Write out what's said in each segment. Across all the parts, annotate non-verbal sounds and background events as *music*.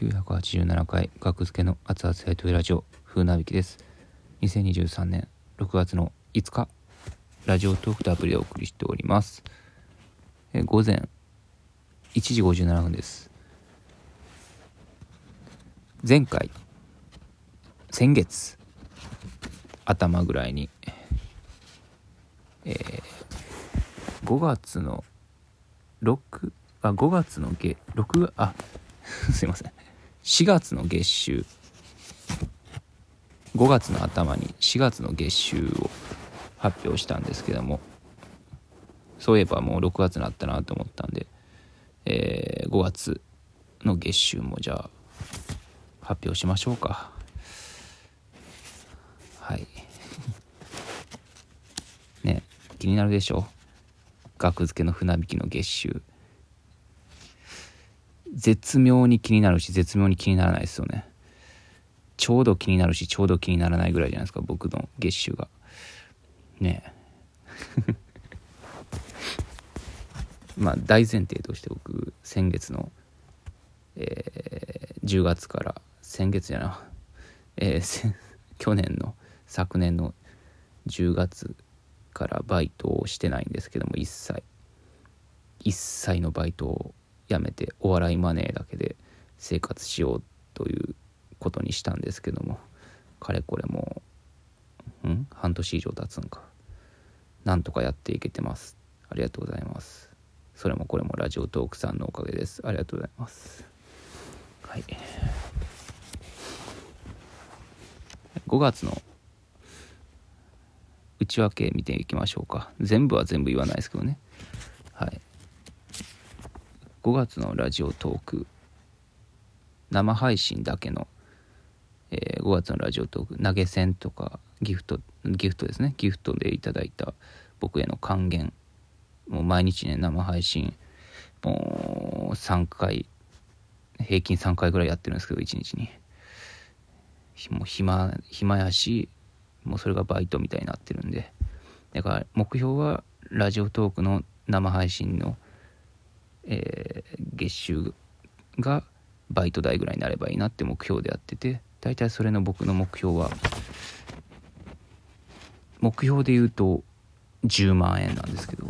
987回学付けの熱々やといラジオ風なびきです。2023年6月の5日ラジオトークとアプリでお送りしております。え午前1時57分です。前回先月頭ぐらいにえー、5月の6あ5月の月6あ *laughs* すいません。4月の月収。5月の頭に4月の月収を発表したんですけども。そういえばもう6月になったなと思ったんで、えー、5月の月収もじゃあ発表しましょうか。はい。*laughs* ね気になるでしょ？額付けの船引きの月収。絶妙に気になるし絶妙に気にならないですよね。ちょうど気になるしちょうど気にならないぐらいじゃないですか僕の月収が。ねえ。*laughs* まあ大前提として僕先月の、えー、10月から先月じゃな、えー、去年の昨年の10月からバイトをしてないんですけども一切。一切のバイトをやめてお笑いマネーだけで生活しようということにしたんですけども。かれこれもうん？半年以上経つんか。なんとかやっていけてます。ありがとうございます。それもこれもラジオトークさんのおかげです。ありがとうございます。はい。5月の内訳見ていきましょうか。全部は全部言わないですけどね。はい。5月のラジオトーク。生配信だけの、えー、5月のラジオトーク。投げ銭とかギフトギフトですね。ギフトでいただいた僕への還元。もう毎日ね生配信もう3回平均3回ぐらいやってるんですけど1日に。もう暇暇やしもうそれがバイトみたいになってるんで。だから目標はラジオトークの生配信のえー、月収がバイト代ぐらいになればいいなって目標でやってて大体それの僕の目標は目標で言うと10万円なんですけど、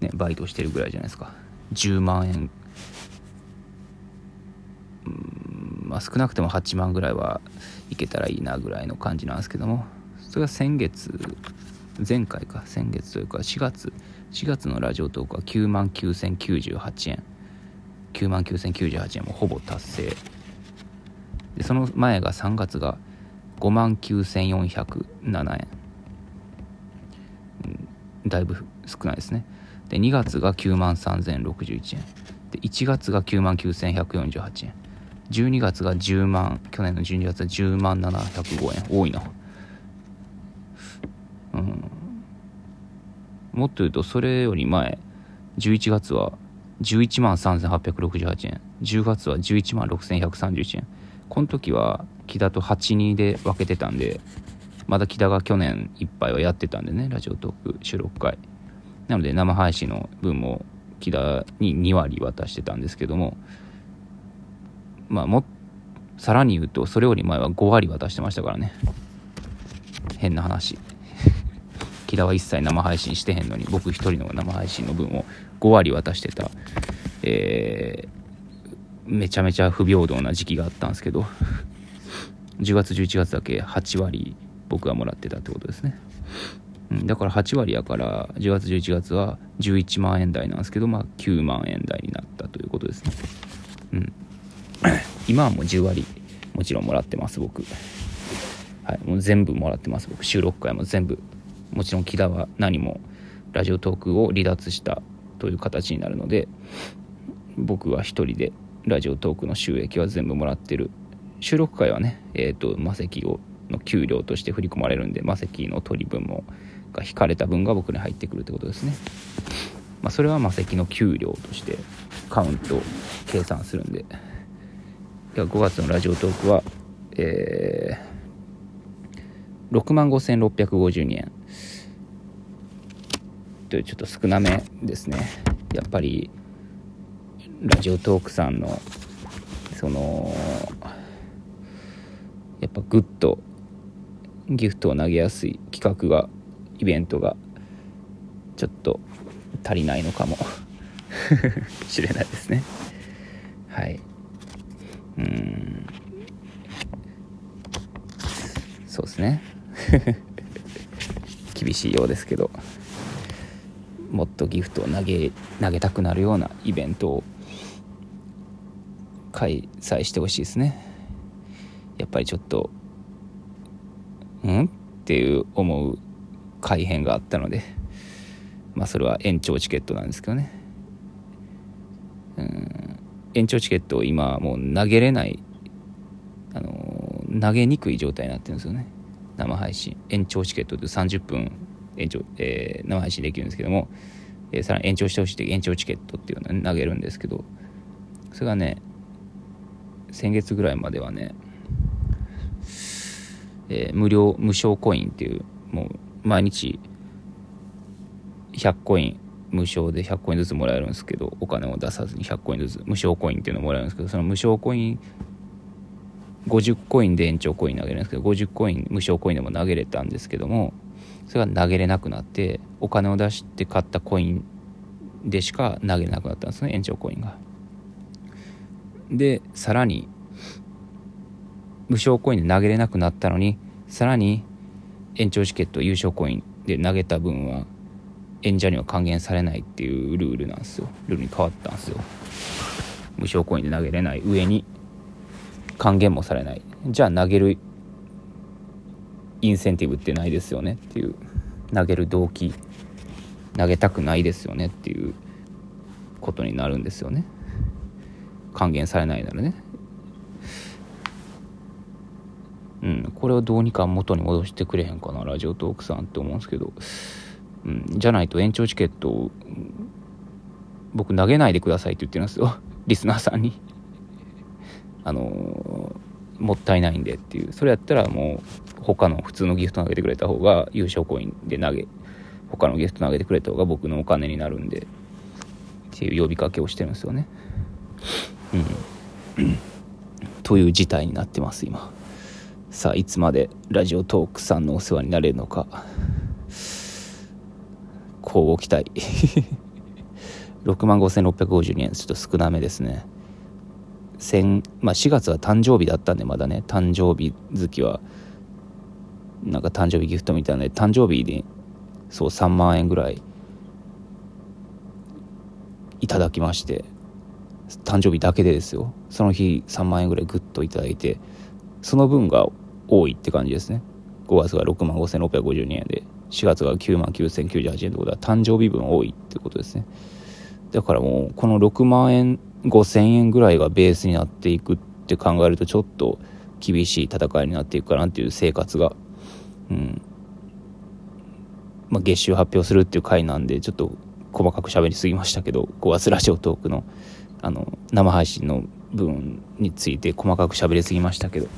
ね、バイトしてるぐらいじゃないですか。10万円うんまあ少なくても8万ぐらいはいけたらいいなぐらいの感じなんですけどもそれが先月前回か先月というか4月4月のラジオトークは9万9098円。9万9098円もほぼ達成。でその前が3月が5万9407円、だいぶ少ないですね。で2月が9万3061円。で1月が9万9148円。12月が10万去年の12月は10万705円。多いな。うん。もっと言うとそれより前11月は11万3868円。10月は11万6131円。この時は木田と82で分けてたんでまだ木田が去年いっぱいはやってたんでねラジオトーク収録回なので生配信の分も木田に2割渡してたんですけどもまあもさらに言うとそれより前は5割渡してましたからね。変な話。木田は一切生配信してへんのに僕一人の生配信の分を5割渡してた、えー、めちゃめちゃ不平等な時期があったんですけど10月11月だけ8割僕がもらってたってことですね、うん、だから8割やから10月11月は11万円台なんですけどまあ9万円台になったということですね。うん。*coughs* 今はもう10割もちろんもらってます僕。はいもう全部もらってます僕。収録回も全部もちろん木田は何もラジオトークを離脱したという形になるので僕は一人でラジオトークの収益は全部もらってる。収録会はねえっ、ー、とマセキをの給料として振り込まれるんでマセキの取り分もが引かれた分が僕に入ってくるってことですね。まあそれはマセキの給料としてカウント計算するんで。5月のラジオトークはえー、6万5652円。ちょっと少なめですね。やっぱりラジオトークさんのそのやっぱグッとギフトを投げやすい企画がイベントがちょっと足りないのかも。*laughs* しれないですね。はい。うん。そうですね。*laughs* 厳しいようですけど。もっとギフトを投げ投げたくなるようなイベントを開催してほしいですね。やっぱりちょっとうん？っていう思う改変があったのでまあそれは延長チケットなんですけどね。うん。延長チケットを今もう投げれないあの投げにくい状態になってるんですよね。生配信。延長チケットで30分延長、えー、生配信できるんですけども、えー、さらに延長してほしいって延長チケットっていうのを投げるんですけどそれがね先月ぐらいまではね、えー、無料無償コインっていうもう毎日100コイン無償で100コインずつもらえるんですけどお金を出さずに100コインずつ無償コインっていうのもらえるんですけどその無償コイン50コインで延長コイン投げるんですけど50コイン無償コインでも投げれたんですけどもそれが投げれなくなってお金を出して買ったコインでしか投げれなくなったんですね延長コインが。でさらに無償コインで投げれなくなったのにさらに延長チケット優勝コインで投げた分は演者には還元されないっていうルールなんですよ。ルールに変わったんですよ。無償コインで投げれない上に還元もされない。じゃあ投げるインセンティブってないですよねっていう。投げる動機投げたくないですよねっていうことになるんですよね。還元されないならね。うんこれをどうにか元に戻してくれへんかなラジオトークさんって思うんですけど、うん、じゃないと延長チケットを僕投げないでくださいって言ってるんですよ。リスナーさんに。あの、もったいないんでっていうそれやったらもう他の普通のギフト投げてくれた方が優勝コインで投げ他のギフト投げてくれた方が僕のお金になるんでっていう呼びかけをしてるんですよね。うん。という事態になってます今。さあいつまでラジオトークさんのお世話になれるのか。交互期待。*laughs* 65,652円。ちょっと少なめですね。先、まあ、4月は誕生日だったんでまだね。誕生日月はなんか誕生日ギフトみたいなので誕生日にそう3万円ぐらいいただきまして誕生日だけでですよ。その日3万円ぐらいグッといただいてその分が多いって感じですね。5月が6万5652円で4月が9万9098円ってことは誕生日分多いってことですね。だからもうこの6万円5000円ぐらいがベースになっていくって考えるとちょっと厳しい戦いになっていくかなっていう生活が、うん。まあ、月収発表するっていう回なんでちょっと細かく喋りすぎましたけど5月ラジオトークのあの生配信の部分について細かく喋りすぎましたけど。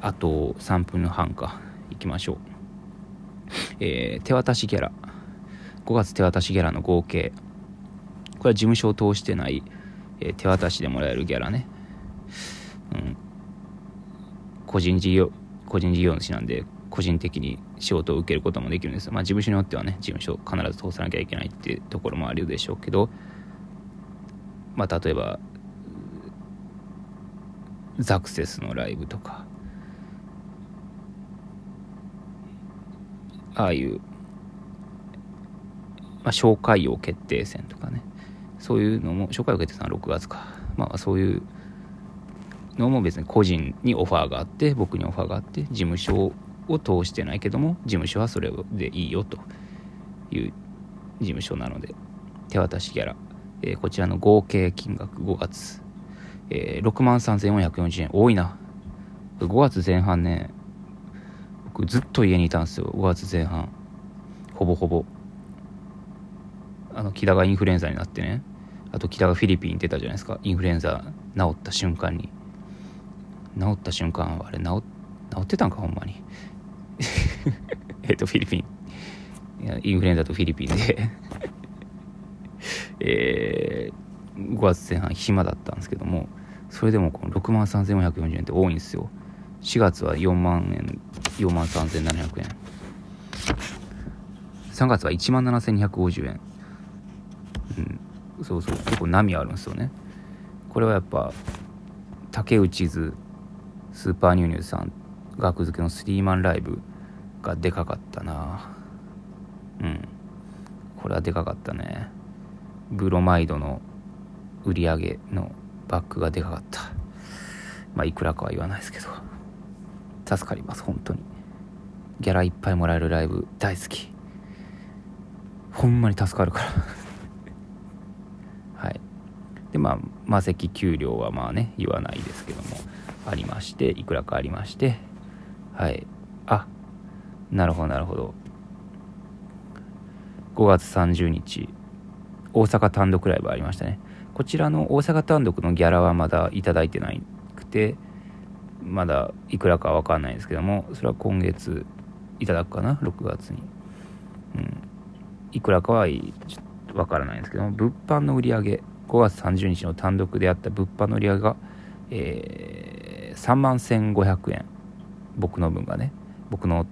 あと3分半か。いきましょう、えー、手渡しギャラ。5月手渡しギャラの合計。これは事務所を通してない、えー、手渡しでもらえるギャラね。うん。個人事業、個人事業主なんで、個人的に仕事を受けることもできるんです。まあ事務所によってはね、事務所必ず通さなきゃいけないっていうところもあるでしょうけど、まあ例えば、ザクセスのライブとか、ああいう、まあ、紹介用決定戦とかね、そういうのも紹介を受けてたのは6月か。まあそういうのも別に個人にオファーがあって僕にオファーがあって事務所を通してないけども事務所はそれでいいよと。いう事務所なので手渡しギャラ、えー、こちらの合計金額5月、えー、6万3440円。多いな。5月前半ね僕ずっと家にいたんですよ。5月前半。ほぼほぼ。あの木田がインフルエンザになってね。あと木田がフィリピンに出たじゃないですか。インフルエンザ治った瞬間に。治った瞬間あれ治ってたんかほんまに。*laughs* えっとフィリピン。いやインフルエンザとフィリピンで。*laughs* えー、5月前半暇だったんですけども。それでもこの6万3440円って多いんですよ。4月は4万円4万3700円。3月は1万7250円。そうそう結構波あるんですよね。これはやっぱ竹内図スーパーニューニューさん額付けのスリーマンライブがでかかったな。うん。これはでかかったね。ブロマイドの売り上げのバックがでかかった。まあいくらかは言わないですけど。助かります本当に。ギャラいっぱいもらえるライブ大好き。ほんまに助かるから。でまあ魔石給料はまあね言わないですけどもありましていくらかありましてはい。あなるほどなるほど。5月30日大阪単独ライブありましたね。こちらの大阪単独のギャラはまだいただいてなくてまだいくらかわかんないですけどもそれは今月いただくかな6月に。うん。いくらかはいい、ちょっとわからないんですけども物販の売り上げ5月30日の単独であった物販の売り上げが、えー、3万1500円。僕の分がね。僕の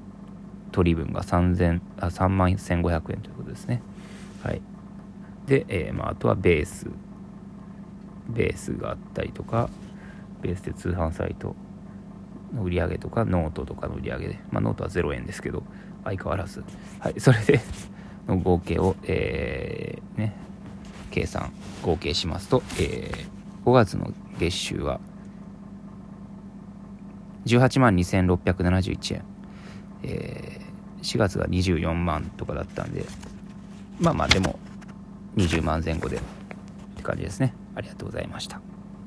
取り分が3000あ3万1500円ということですね。はい。で、えー、まあ、あとはベース。ベースがあったりとかベースで通販サイトの売り上げとかノートとかの売り上げで、まあ、ノートは0円ですけど相変わらず。はい。それでの合計を、えー、ね計算合計しますと、えー、5月の月収は18万2671円、えー、4月が24万とかだったんでまあまあでも20万前後でって感じですね。ありがとうございました。